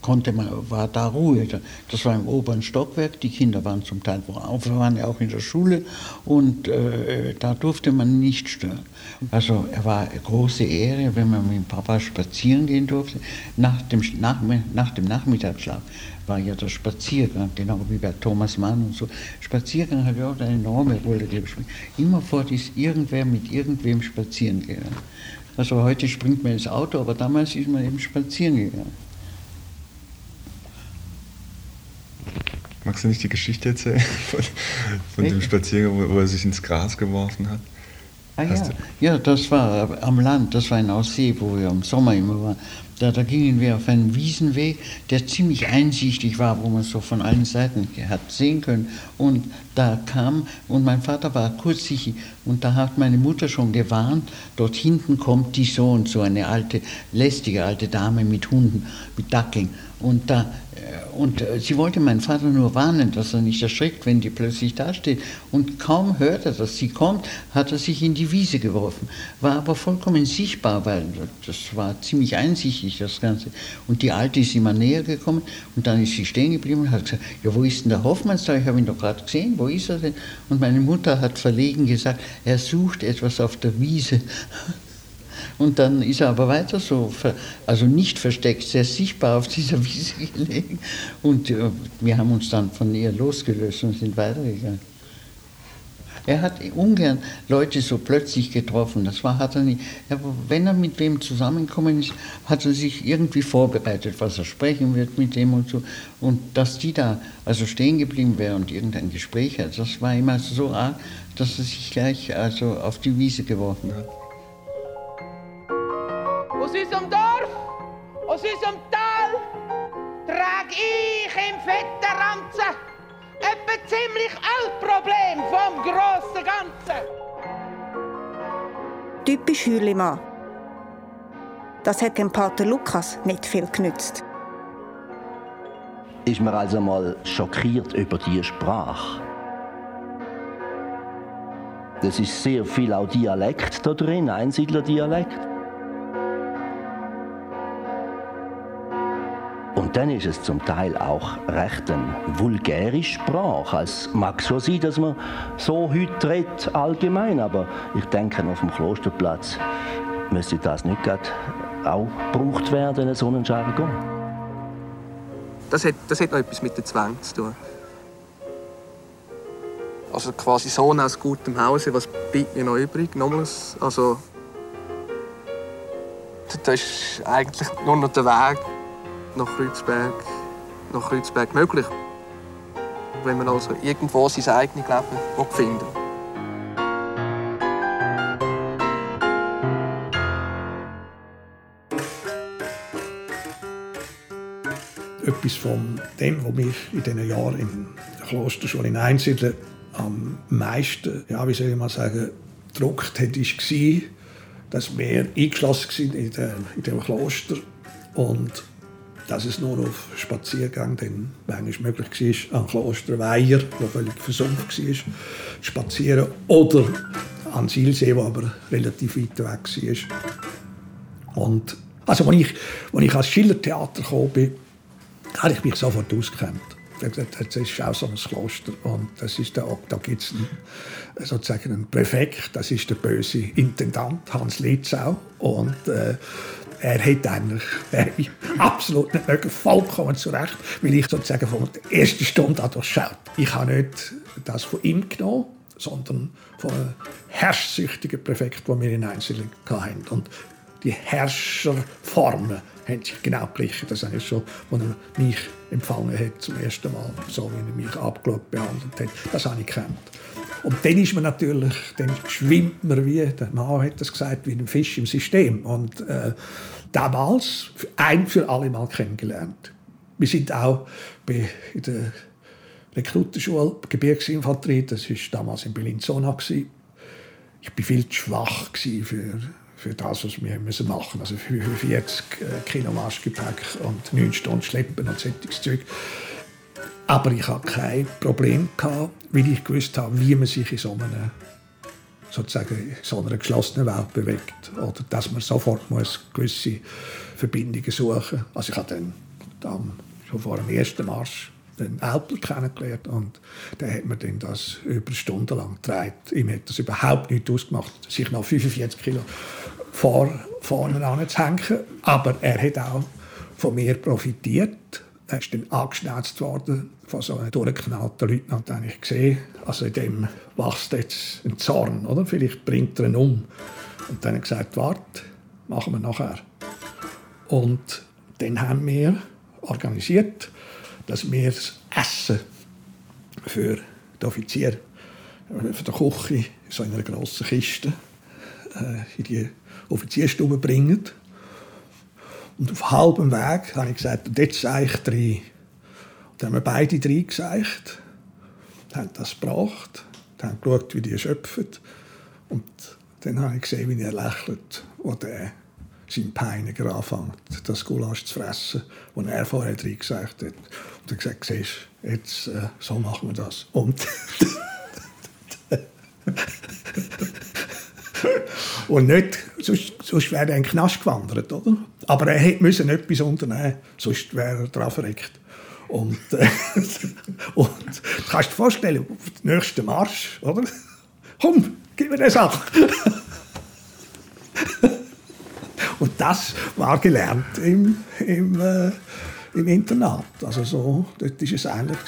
[SPEAKER 12] konnte man, war da Ruhe. Das war im oberen Stockwerk, die Kinder waren zum Teil, wir waren ja auch in der Schule und äh, da durfte man nicht stören. Also er war eine große Ehre, wenn man mit dem Papa spazieren gehen durfte, nach dem, nach, nach dem Nachmittagsschlaf war ja der Spaziergang, genau wie bei Thomas Mann und so. Spaziergang hat ja auch eine enorme Rolle gespielt. Immerfort ist irgendwer mit irgendwem spazieren gegangen. Also heute springt man ins Auto, aber damals ist man eben spazieren gegangen.
[SPEAKER 11] Magst du nicht die Geschichte erzählen [LAUGHS] von, von dem Spaziergang, wo, wo er sich ins Gras geworfen hat?
[SPEAKER 12] Ah, ja. ja, das war am Land, das war in Aussee, wo wir im Sommer immer waren. Da, da, gingen wir auf einen Wiesenweg, der ziemlich einsichtig war, wo man so von allen Seiten hat sehen können. Und da kam, und mein Vater war kurzsichtig, und da hat meine Mutter schon gewarnt, dort hinten kommt die so und so, eine alte, lästige alte Dame mit Hunden, mit Dackeln. Und da und äh, sie wollte meinen Vater nur warnen, dass er nicht erschrickt, wenn die plötzlich dasteht. Und kaum hört er, dass sie kommt, hat er sich in die Wiese geworfen. War aber vollkommen sichtbar, weil das war ziemlich einsichtig, das Ganze. Und die Alte ist immer näher gekommen und dann ist sie stehen geblieben und hat gesagt, ja, wo ist denn der Hoffmannsthal? Ich habe ihn doch gerade gesehen, wo ist er denn? Und meine Mutter hat verlegen gesagt, er sucht etwas auf der Wiese. [LAUGHS] Und dann ist er aber weiter so, also nicht versteckt, sehr sichtbar auf dieser Wiese [LAUGHS] gelegen. Und äh, wir haben uns dann von ihr losgelöst und sind weitergegangen. Er hat ungern Leute so plötzlich getroffen. Das war, hat er nicht. Aber wenn er mit wem zusammengekommen ist, hat er sich irgendwie vorbereitet, was er sprechen wird mit dem und so. Und dass die da also stehen geblieben wäre und irgendein Gespräch hat, das war immer so arg, dass er sich gleich also auf die Wiese geworfen hat.
[SPEAKER 13] Aus unserem Dorf, aus unserem Tal, trage ich im fetten Ranzen etwa ziemlich alt Problem vom grossen Ganzen.
[SPEAKER 14] Typisch Hürlimann. Das hat dem Pater Lukas nicht viel genützt.
[SPEAKER 15] Ist man also mal schockiert über die Sprache. Das ist sehr viel auch Dialekt da drin, Einsiedlerdialekt. Und dann ist es zum Teil auch recht eine vulgäre Sprache. Es mag schon sein, dass man so heute redet, allgemein, aber ich denke, auf dem Klosterplatz müsste das nicht gerade auch gebraucht werden, so einen Jargon.
[SPEAKER 16] Das hat, das hat noch etwas mit den Zwängen zu tun. Also quasi Sohn aus gutem Hause, was bleibt mir noch übrig? Nochmals, also das ist eigentlich nur noch der Weg nach Kreuzberg, nach Kreuzberg möglich. Wenn man also irgendwo sein eigenes Leben finden
[SPEAKER 2] Etwas von dem, was mich in diesen Jahren in der Klosterschule in Einsiedeln am meisten, ja, wie soll ich mal sagen, gedruckt hat, war, dass wir eingeschlossen waren in dem Kloster und dass es nur auf Spaziergang dann manchmal möglich war, an Klosterweiher, der völlig versumpft war, zu spazieren, oder an Silsee, der aber relativ weit weg war. Und also, als ich, als ich als Schillertheater gekommen bin, habe ich mich sofort gesagt, das ist auch so ein Kloster. Und das ist der, da gibt es einen, sozusagen einen Präfekt, das ist der böse Intendant, Hans Litzau. Und äh, er hat eigentlich absolut nicht mögen, vollkommen zurecht, weil ich sozusagen von der ersten Stunde an durchschaut. Ich habe nicht das von ihm genommen, sondern von einem herrschsüchtigen Präfekt, den wir in Einzelnen hatten. Und die Herrscherformen haben sich genau gleich. Das habe ich schon, als er mich empfangen hat zum ersten Mal, so wie er mich abgeschaut behandelt hat. Das habe ich gekannt. Und dann ist man natürlich, dann schwimmt man wie, der Mann hat das gesagt, wie ein Fisch im System. Und äh, damals ein für alle Mal kennengelernt. Wir sind auch bei in der Rekrutenschule Gebirgsinfanterie, das war damals in Bellinzona. Ich war viel zu schwach für, für das, was wir müssen machen Also 45 äh, Kilo Marschgepäck und 9 Stunden Schleppen und solches Zeug. Aber ich hatte kein Problem, weil ich gewusst habe, wie man sich in so einer, sozusagen so einer geschlossenen Welt bewegt. Oder dass man sofort muss gewisse Verbindungen suchen muss. Also ich habe dann, dann schon vor dem ersten Marsch den Elbler kennengelernt und der hat mir dann das über Stunden lang getragen. Ihm hat das überhaupt nicht ausgemacht, sich noch 45 Kilo vor, vorne anzuhängen. Aber er hat auch von mir profitiert. Er ist dann angeschnauzt worden von so einem durchgeknallten Leutnant, den ich gesehen Also in dem wächst jetzt ein Zorn, oder? Vielleicht bringt er ihn um. Und dann hat er gesagt, warte, machen wir nachher. Und dann haben wir organisiert, dass wir das Essen für die Offiziere, für die Küche, so in einer grossen Kiste, äh, in die Offizierstube bringen. Und auf halbem Weg habe ich gesagt, jetzt sage ich drei. Dann haben wir beide drei gesagt, haben das gebracht, haben geschaut, wie die schöpfen. Und dann habe ich gesehen, wie er lächelt, wo der sein Peiniger anfängt, das Gulasch zu fressen, das er vorher drin gesagt hat. Und er gesagt, jetzt äh, so machen wir das. Und, [LAUGHS] [LAUGHS] und nicht, sonst, sonst wäre er in den Knast gewandert, oder? Aber er musste etwas unternehmen, sonst wäre er dran verreckt. Und, äh, [LAUGHS] und du kannst dir vorstellen, auf den nächsten Marsch, oder? Komm, gib mir eine Sache. [LAUGHS] Und das war gelernt im, im, äh, im Internat. Also so, dort war es ähnlich.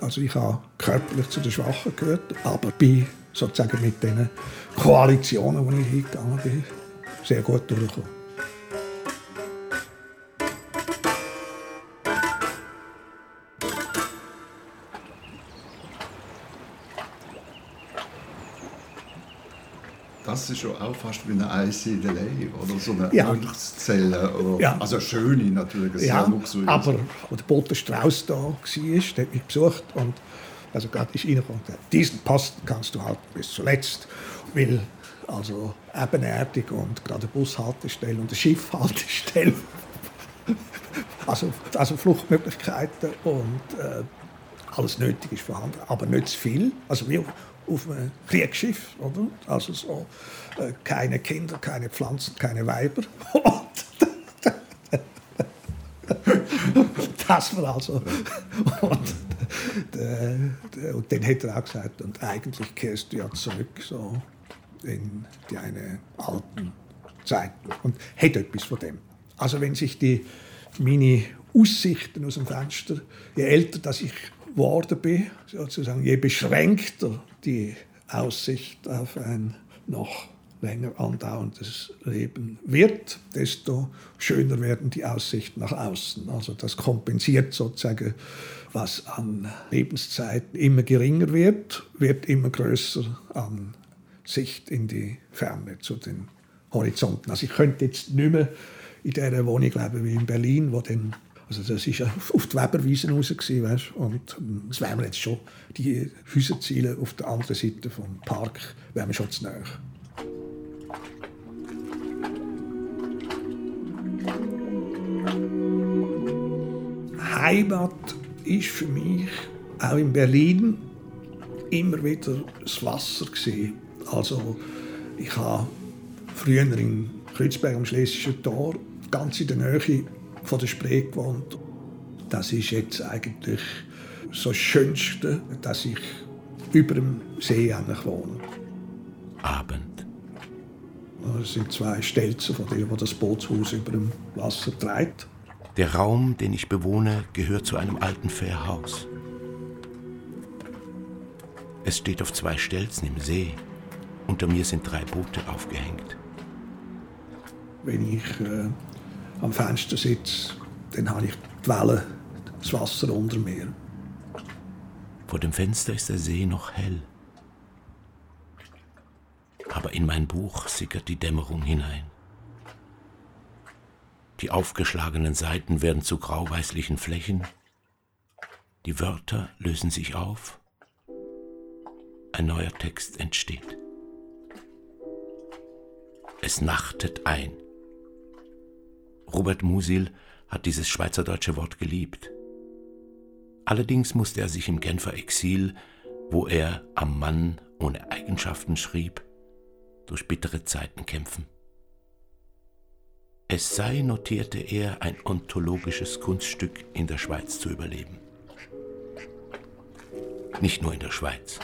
[SPEAKER 2] Also ich habe körperlich zu den Schwachen gehört, aber bin sozusagen mit den Koalitionen, wo ich hingegangen bin, sehr gut durchgekommen.
[SPEAKER 1] das ist schon auch fast wie eine Einsiedelei oder so eine
[SPEAKER 2] ja.
[SPEAKER 1] Mönchszelle. Oder,
[SPEAKER 2] ja.
[SPEAKER 1] Also schöne natürlich,
[SPEAKER 2] ja, luxuriös. aber als der Bote Strauß da war, der hat mich besucht und also gerade ist reingekommen diesen Posten kannst du halten bis zuletzt, weil also ebenerdig und gerade Bushaltestelle und eine Schiffhaltestelle [LAUGHS] also, also Fluchtmöglichkeiten und äh, alles Nötige ist vorhanden, aber nicht zu viel. Also wir auf einem Kriegsschiff, oder? Also so äh, keine Kinder, keine Pflanzen, keine Weiber. [LAUGHS] das war also. [LAUGHS] Und, und dann hat er auch gesagt, und eigentlich kehrst du ja zurück so in deine alten Zeiten. Und hat etwas von dem. Also wenn sich die meine Aussichten aus dem Fenster, je älter dass ich geworden bin, sozusagen, je beschränkter die Aussicht auf ein noch länger andauerndes Leben wird, desto schöner werden die Aussichten nach außen. Also das kompensiert sozusagen, was an Lebenszeit immer geringer wird, wird immer größer an Sicht in die Ferne zu den Horizonten. Also ich könnte jetzt nicht mehr in dieser Wohnung leben wie in Berlin, wo dann also das war auf die Weberwiesen raus, weißt? und ähm, es wären jetzt schon, die Häuserziele auf der anderen Seite vom Park, wären wir schon zu nahe. Heimat ist für mich auch in Berlin immer wieder das Wasser gewesen. Also ich habe früher in Kreuzberg am Schlesischen Tor ganz in der Nähe von der Spree gewohnt. Das ist jetzt eigentlich so das Schönste, dass ich über dem See eigentlich wohne.
[SPEAKER 17] Abend.
[SPEAKER 2] Es sind zwei Stelzen von denen, wo das Bootshaus über dem Wasser treibt.
[SPEAKER 17] Der Raum, den ich bewohne, gehört zu einem alten Fährhaus. Es steht auf zwei Stelzen im See. Unter mir sind drei Boote aufgehängt.
[SPEAKER 2] Wenn ich äh, am Fenster sitze, dann habe ich die Wellen, das Wasser unter mir.
[SPEAKER 17] Vor dem Fenster ist der See noch hell. in mein Buch sickert die Dämmerung hinein. Die aufgeschlagenen Seiten werden zu grauweißlichen Flächen. Die Wörter lösen sich auf. Ein neuer Text entsteht. Es nachtet ein. Robert Musil hat dieses schweizerdeutsche Wort geliebt. Allerdings musste er sich im Genfer Exil, wo er am Mann ohne Eigenschaften schrieb, durch bittere Zeiten kämpfen. Es sei, notierte er, ein ontologisches Kunststück in der Schweiz zu überleben. Nicht nur in der Schweiz,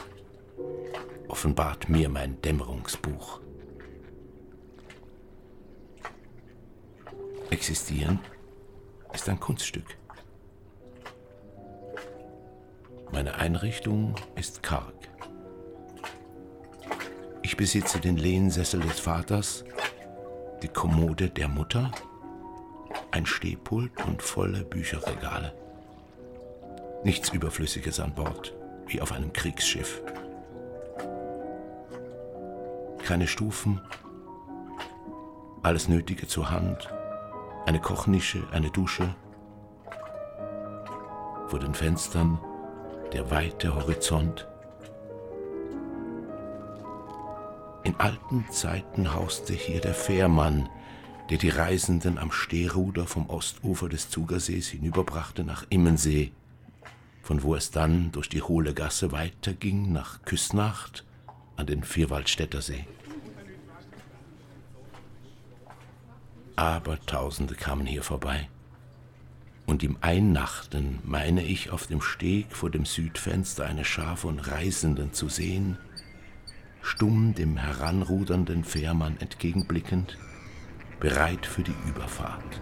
[SPEAKER 17] offenbart mir mein Dämmerungsbuch. Existieren ist ein Kunststück. Meine Einrichtung ist karg. Ich besitze den Lehnsessel des Vaters, die Kommode der Mutter, ein Stehpult und volle Bücherregale. Nichts Überflüssiges an Bord, wie auf einem Kriegsschiff. Keine Stufen, alles Nötige zur Hand, eine Kochnische, eine Dusche. Vor den Fenstern der weite Horizont. In alten Zeiten hauste hier der Fährmann, der die Reisenden am Stehruder vom Ostufer des Zugersees hinüberbrachte nach Immensee, von wo es dann durch die hohle Gasse weiterging nach Küsnacht an den Vierwaldstätter See. Aber Tausende kamen hier vorbei. Und im Einnachten meine ich auf dem Steg vor dem Südfenster eine Schar von Reisenden zu sehen, stumm dem heranrudernden Fährmann entgegenblickend, bereit für die Überfahrt.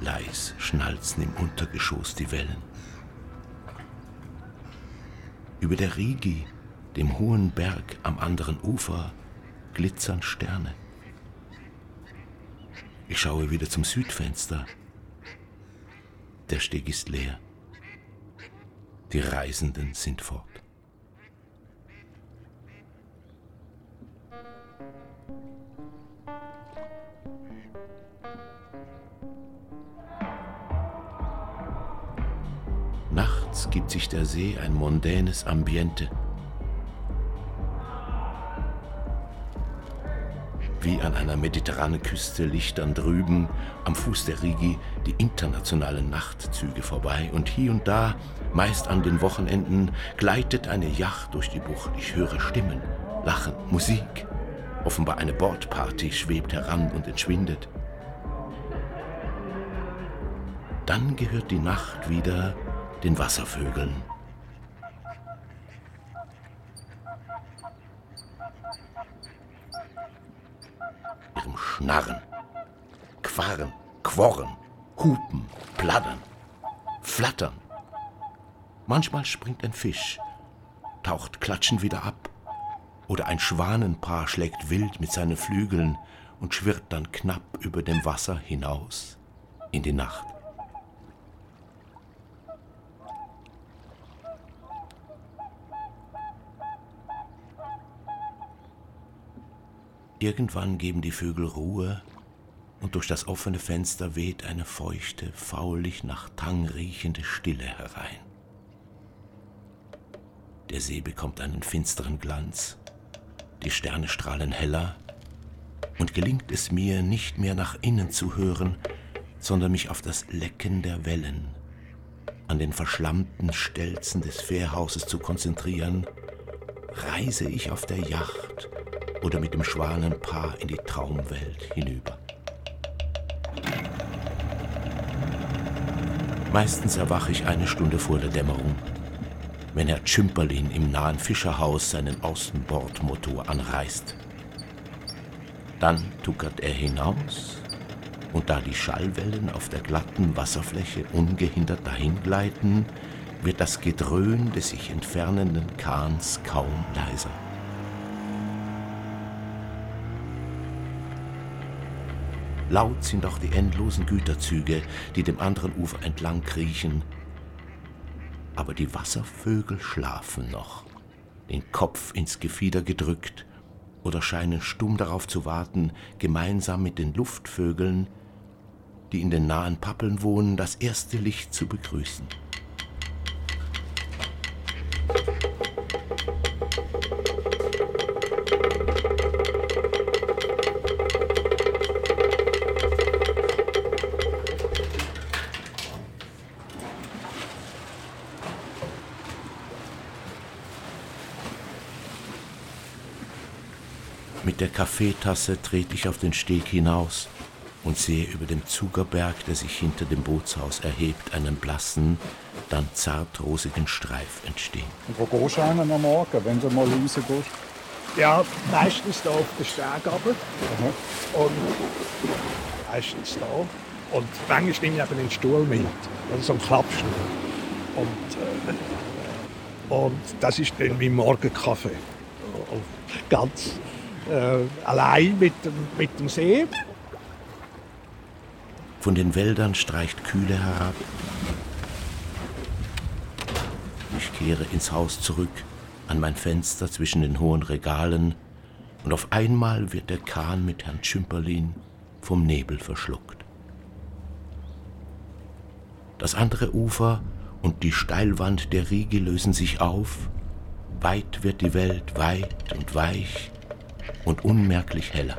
[SPEAKER 17] Leis schnalzen im Untergeschoss die Wellen. Über der Rigi dem hohen Berg am anderen Ufer glitzern Sterne. Ich schaue wieder zum Südfenster. Der Steg ist leer. Die Reisenden sind fort. Nachts gibt sich der See ein mondänes Ambiente. Wie an einer mediterranen Küste lichtern drüben am Fuß der Rigi die internationalen Nachtzüge vorbei und hier und da, meist an den Wochenenden, gleitet eine Yacht durch die Bucht. Ich höre Stimmen, Lachen, Musik. Offenbar eine Bordparty schwebt heran und entschwindet. Dann gehört die Nacht wieder den Wasservögeln Schnarren, Quarren, Quorren, Hupen, Plattern, Flattern. Manchmal springt ein Fisch, taucht klatschend wieder ab, oder ein Schwanenpaar schlägt wild mit seinen Flügeln und schwirrt dann knapp über dem Wasser hinaus in die Nacht. Irgendwann geben die Vögel Ruhe und durch das offene Fenster weht eine feuchte, faulig nach Tang riechende Stille herein. Der See bekommt einen finsteren Glanz, die Sterne strahlen heller, und gelingt es mir, nicht mehr nach innen zu hören, sondern mich auf das Lecken der Wellen, an den verschlammten Stelzen des Fährhauses zu konzentrieren, reise ich auf der Yacht oder mit dem Schwanenpaar in die Traumwelt hinüber. Meistens erwache ich eine Stunde vor der Dämmerung, wenn Herr Tschümperlin im nahen Fischerhaus seinen Außenbordmotor anreißt. Dann tuckert er hinaus und da die Schallwellen auf der glatten Wasserfläche ungehindert dahingleiten, wird das Gedröhn des sich entfernenden Kahns kaum leiser. Laut sind auch die endlosen Güterzüge, die dem anderen Ufer entlang kriechen. aber die Wasservögel schlafen noch, den Kopf ins Gefieder gedrückt oder scheinen stumm darauf zu warten, gemeinsam mit den Luftvögeln, die in den nahen Pappeln wohnen, das erste Licht zu begrüßen. Kaffeetasse trete ich auf den Steg hinaus und sehe über dem Zugerberg, der sich hinter dem Bootshaus erhebt, einen blassen, dann zartrosigen Streif entstehen.
[SPEAKER 18] Und wo gehst du hin am Morgen, wenn du mal rausgehst?
[SPEAKER 2] Ja, meistens da auf den Steg runter. Und meistens da. Und manchmal nehme ich eben den Stuhl mit. Also so einen Klappstuhl. Und, äh, und das ist dann mein Morgenkaffee. Ganz äh, allein mit mit dem See.
[SPEAKER 17] Von den Wäldern streicht Kühle herab. Ich kehre ins Haus zurück, an mein Fenster zwischen den hohen Regalen, und auf einmal wird der Kahn mit Herrn Schümperlin vom Nebel verschluckt. Das andere Ufer und die Steilwand der Riege lösen sich auf, weit wird die Welt weit und weich und unmerklich heller.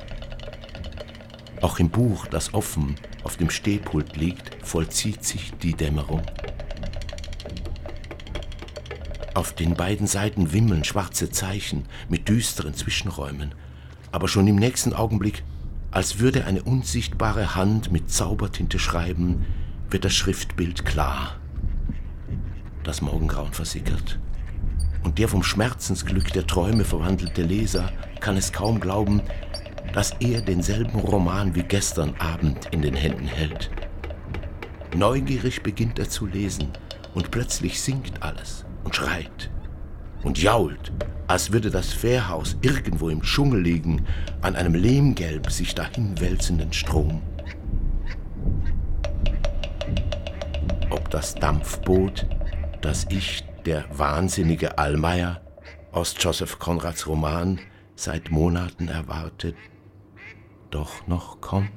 [SPEAKER 17] Auch im Buch, das offen auf dem Stehpult liegt, vollzieht sich die Dämmerung. Auf den beiden Seiten wimmeln schwarze Zeichen mit düsteren Zwischenräumen, aber schon im nächsten Augenblick, als würde eine unsichtbare Hand mit Zaubertinte schreiben, wird das Schriftbild klar. Das Morgengrauen versickert. Und der vom Schmerzensglück der Träume verwandelte Leser kann es kaum glauben, dass er denselben Roman wie gestern Abend in den Händen hält. Neugierig beginnt er zu lesen und plötzlich singt alles und schreit und jault, als würde das Fährhaus irgendwo im Dschungel liegen, an einem lehmgelb sich dahinwälzenden Strom. Ob das Dampfboot, das ich, der wahnsinnige Allmeier, aus Joseph Conrads Roman seit Monaten erwartet, doch noch kommt.